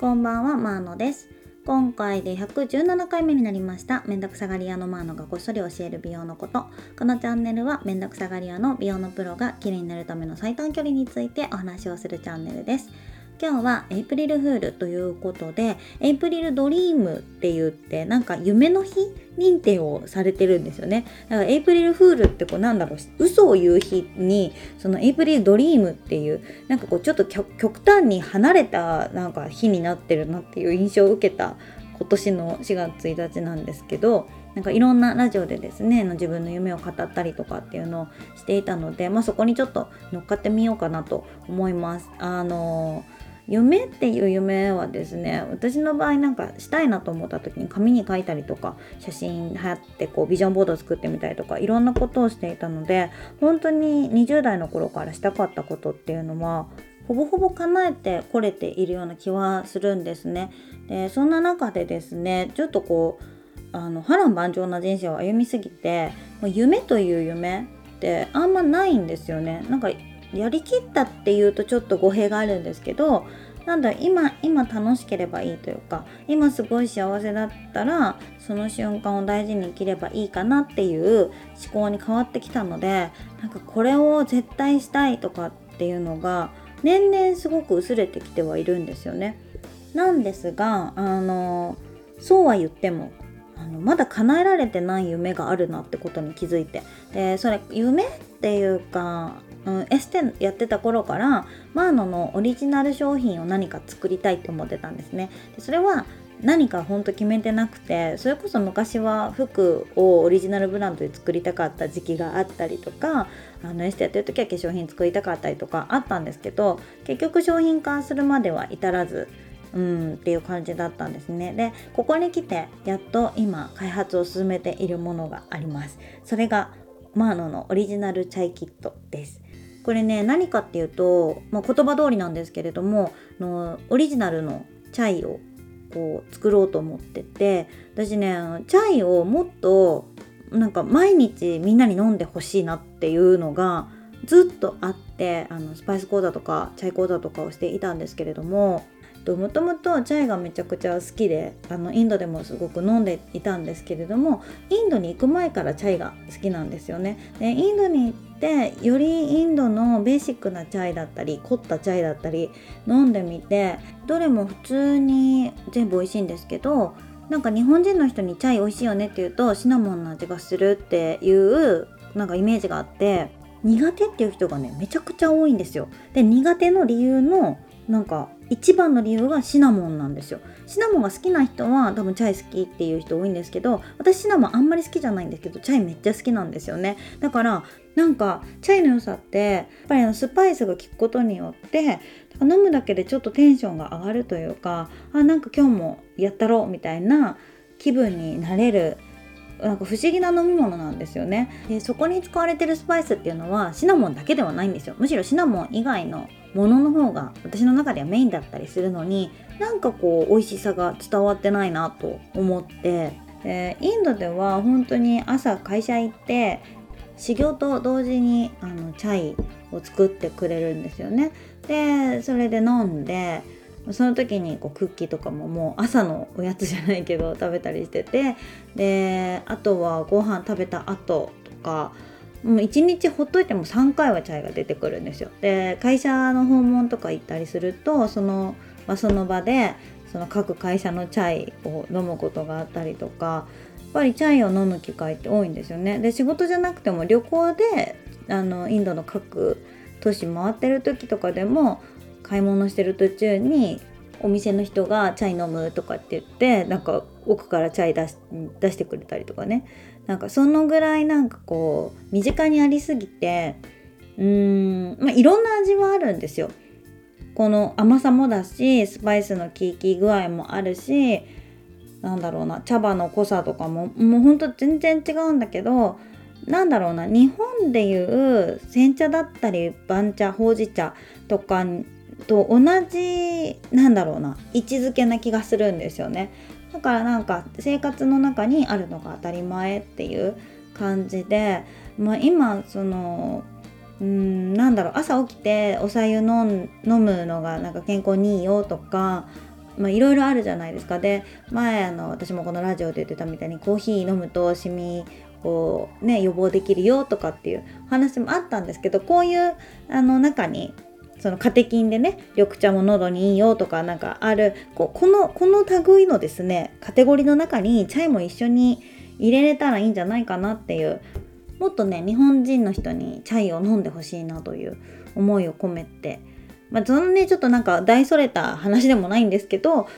こんばんは、マーノです。今回で117回目になりました。めんどくさがり屋のマーノがこっそり教える美容のこと。このチャンネルはめんどくさがり屋の美容のプロが綺麗になるための最短距離についてお話をするチャンネルです。今日はエイプリルフールということでエイプリルドリームって言ってなんか夢の日認定をされてるんですよねだからエイプリルフールってこうなんだろう嘘を言う日にそのエイプリルドリームっていうなんかこうちょっと極端に離れたなんか日になってるなっていう印象を受けた今年の4月1日なんですけどなんかいろんなラジオでですね自分の夢を語ったりとかっていうのをしていたので、まあ、そこにちょっと乗っかってみようかなと思います。あのー夢っていう夢はですね私の場合なんかしたいなと思った時に紙に書いたりとか写真貼ってこうビジョンボード作ってみたりとかいろんなことをしていたので本当に20代の頃からしたかったことっていうのはほぼほぼ叶えてこれているような気はするんですね。でそんな中でですねちょっとこうあの波乱万丈な人生を歩みすぎて夢という夢ってあんまないんですよね。なんかやりきったっていうとちょっと語弊があるんですけどなんだ今今楽しければいいというか今すごい幸せだったらその瞬間を大事に生きればいいかなっていう思考に変わってきたのでなんかこれを絶対したいとかっていうのが年々すごく薄れてきてはいるんですよね。なんですがあのそうは言ってもあのまだ叶えられてない夢があるなってことに気づいてでそれ夢っていうかうん、エステやってた頃からマーノのオリジナル商品を何か作りたいって思ってたんですね。でそれは何かほんと決めてなくてそれこそ昔は服をオリジナルブランドで作りたかった時期があったりとかあのエステやってる時は化粧品作りたかったりとかあったんですけど結局商品化するまでは至らずうんっていう感じだったんですね。でここに来てやっと今開発を進めているものがあります。それがマーノのオリジナルチャイキットです。これね何かっていうと、まあ、言葉通りなんですけれどものオリジナルのチャイをこう作ろうと思ってて私ねチャイをもっとなんか毎日みんなに飲んでほしいなっていうのがずっとあってあのスパイス講座とかチャイ講座とかをしていたんですけれどもともともとチャイがめちゃくちゃ好きであのインドでもすごく飲んでいたんですけれどもインドに行く前からチャイが好きなんですよね。でインドに行ってよりインドのベーシックなチャイだったり凝ったチャイだったり飲んでみてどれも普通に全部美味しいんですけどなんか日本人の人にチャイ美味しいよねって言うとシナモンの味がするっていうなんかイメージがあって苦手っていう人がねめちゃくちゃ多いんですよ。で苦手の理由のなんか一番の理由がシナモンなんですよ。シナモンが好きな人は多分チャイ好きっていう人多いんですけど私シナモンあんまり好きじゃないんですけどチャイめっちゃ好きなんですよね。だからなんかチャイの良さってやっぱりあのスパイスが効くことによって飲むだけでちょっとテンションが上がるというかあなんか今日もやったろうみたいな気分になれるなんか不思議な飲み物なんですよね。でそこに使われてるスパイスっていうのはシナモンだけではないんですよ。むしろシナモン以外のものの方が私の中ではメインだったりするのになんかこう美味しさが伝わってないなと思ってでインドでは本当に朝会社行って修行と同時にあのチャイを作ってくれるんですよね。でそれで飲んでその時にこうクッキーとかももう朝のおやつじゃないけど食べたりしててであとはご飯食べた後とかもう1日ほっといても3回はチャイが出てくるんですよ。で会社の訪問とか行ったりするとその,、まあ、その場でその各会社のチャイを飲むことがあったりとかやっぱりチャイを飲む機会って多いんですよね。で仕事じゃなくても旅行であのインドの各都市回ってる時とかでも買い物してる途中にお店の人がチャイ飲むとかって言ってなんか奥からチャイ出し出してくれたりとかねなんかそのぐらいなんかこう身近にありすぎてうーん、まあ、いろんな味はあるんですよ。この甘さもだしスパイスの効き具合もあるしなんだろうな茶葉の濃さとかももうほんと全然違うんだけどなんだろうな日本でいう煎茶だったり番茶ほうじ茶とかと同じなんだろうな位置づけな気がするんですよね。だからなんか生活の中にあるのが当たり前っていう感じで、まあ、今そのうんなんだろう朝起きておさゆ飲むのがなんか健康にいいよとかいろいろあるじゃないですかで前あの私もこのラジオで言ってたみたいにコーヒー飲むとシミをね予防できるよとかっていう話もあったんですけどこういうあの中にそのカテキンでね緑茶も喉にいいよとかなんかあるここのこの類のですねカテゴリーの中にチャイも一緒に入れれたらいいんじゃないかなっていうもっとね日本人の人にチャイを飲んでほしいなという思いを込めてまあそのねちょっとなんか大それた話でもないんですけど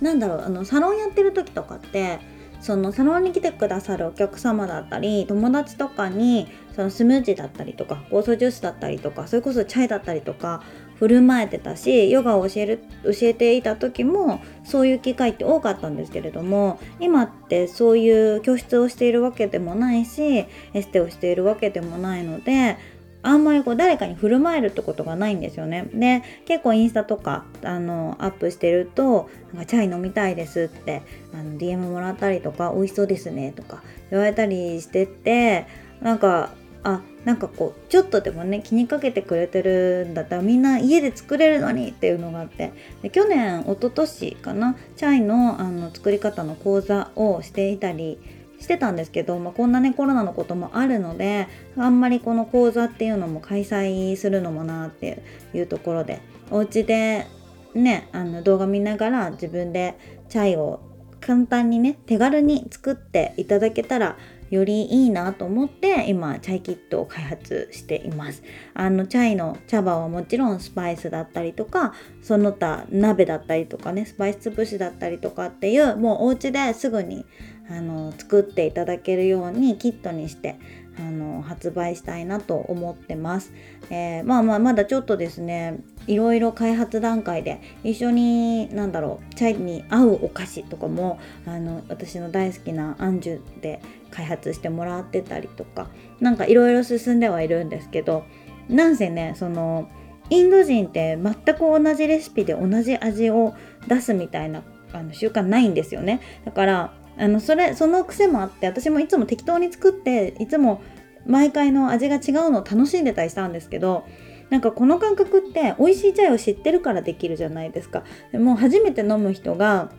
なんだろうあのサロンやってる時とかってそのサロンに来てくださるお客様だったり友達とかにそのスムージーだったりとか酵素ジュースだったりとかそれこそチャイだったりとか振る舞えてたしヨガを教える教えていた時もそういう機会って多かったんですけれども今ってそういう教室をしているわけでもないしエステをしているわけでもないのであんまりこう誰かに振る舞えるってことがないんですよね。で結構インスタとかあのアップしてると「なんかチャイ飲みたいです」ってあの DM もらったりとか「美味しそうですね」とか言われたりしてってなんかあなんかこうちょっとでもね気にかけてくれてるんだったらみんな家で作れるのにっていうのがあってで去年一昨年かなチャイのあの作り方の講座をしていたりしてたんですけど、まあ、こんなねコロナのこともあるのであんまりこの講座っていうのも開催するのもなっていうところでお家でねあの動画見ながら自分でチャイを簡単にね手軽に作っていただけたらよりいいなと思って今チャイキットを開発しています。あのチャイの茶葉はもちろんスパイスだったりとかその他鍋だったりとかねスパイス潰しだったりとかっていうもうお家ですぐにあの作っていただけるようにキットにしてあの発売したいなと思ってます、えー、まあまあまだちょっとですねいろいろ開発段階で一緒に何だろうチャイに合うお菓子とかもあの私の大好きなアンジュで開発してもらってたりとかなんかいろいろ進んではいるんですけどなんせねそのインド人って全く同じレシピで同じ味を出すみたいなあの習慣ないんですよね。だからあのそれその癖もあって私もいつも適当に作っていつも毎回の味が違うのを楽しんでたりしたんですけどなんかこの感覚って美味しいチャイを知ってるからできるじゃないですか。でも初めて飲む人が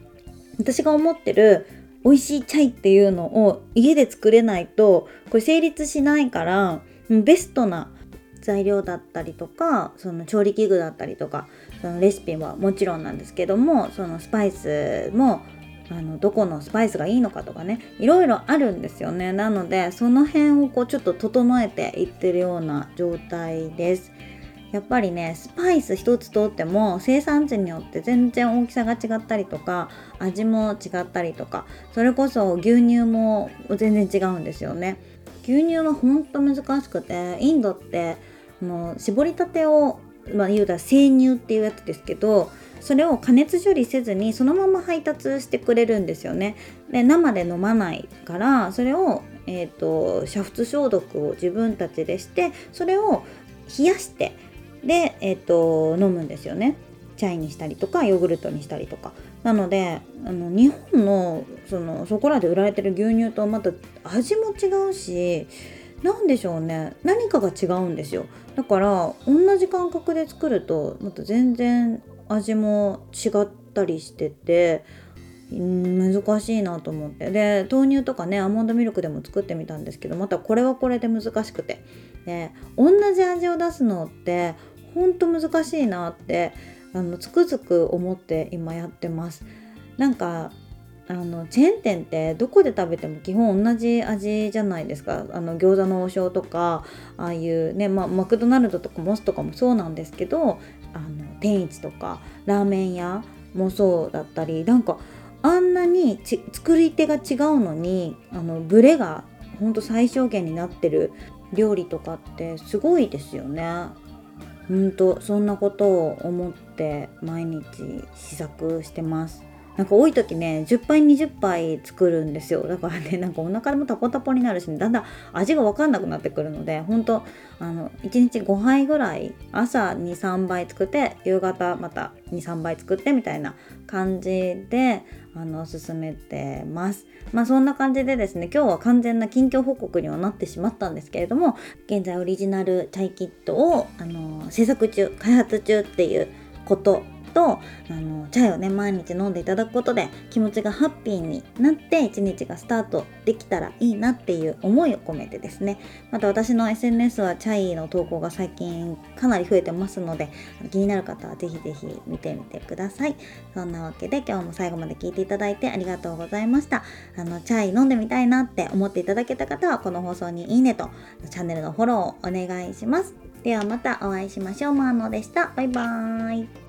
私が思ってる美味しいチャイっていうのを家で作れないとこれ成立しないからベストな材料だったりとかその調理器具だったりとかそのレシピはもちろんなんですけどもそのスパイスもあのどこのスパイスがいいのかとかねいろいろあるんですよね。なのでその辺をこうちょっと整えていってるような状態です。やっぱりねスパイス一つとっても生産地によって全然大きさが違ったりとか味も違ったりとかそれこそ牛乳も全然違うんですよね。牛乳はほんと難しくてインドってもう絞りたてをまあ言うたら生乳っていうやつですけどそれを加熱処理せずにそのまま配達してくれるんですよね。で生で飲まないからそれを、えーと、煮沸消毒を自分たちでしてそれを冷やしてで、えーと、飲むんですよね。チャイにしたりとかヨーグルトにしたりとかなのであの日本のそのそこらで売られてる牛乳とまた味も違うし何でしょうね何かが違うんですよだから同じ感覚で作るとまた全然味も違ったりしてて難しいなと思って。で豆乳とかねアーモンドミルクでも作ってみたんですけどまたこれはこれで難しくて。で同じ味を出すのってほんと難しいなってあのつくづく思って今やってます。なんかあのチェーン店ってどこで食べても基本同じ味じゃないですか。あの餃子の王将とかああいうね、まあ、マクドナルドとかモスとかもそうなんですけどあ天一とかラーメン屋もそうだったりなんかあんなに作り手が違うのにあのブレがほんと最小限になってる料理とかってすごいですよね。ほんとそんなことを思って毎日試作してます。なんか多い時ね10杯20杯作るんですよ。だからねなんかお腹もタポタポになるし、ね、だんだん味が分かんなくなってくるのでほんとあの1日5杯ぐらい朝23杯作って夕方また23杯作ってみたいな感じであの進めてます。まあそんな感じでですね今日は完全な近況報告にはなってしまったんですけれども現在オリジナルチャイキットをあの制作中開発中っていうこととあのチャイをね毎日飲んでいただくことで気持ちがハッピーになって一日がスタートできたらいいなっていう思いを込めてですね。また私の SNS はチャイの投稿が最近かなり増えてますので気になる方はぜひぜひ見てみてください。そんなわけで今日も最後まで聞いていただいてありがとうございました。あのチャイ飲んでみたいなって思っていただけた方はこの放送にいいねとチャンネルのフォローをお願いします。ではまたお会いしましょう。マーノでした。バイバーイ。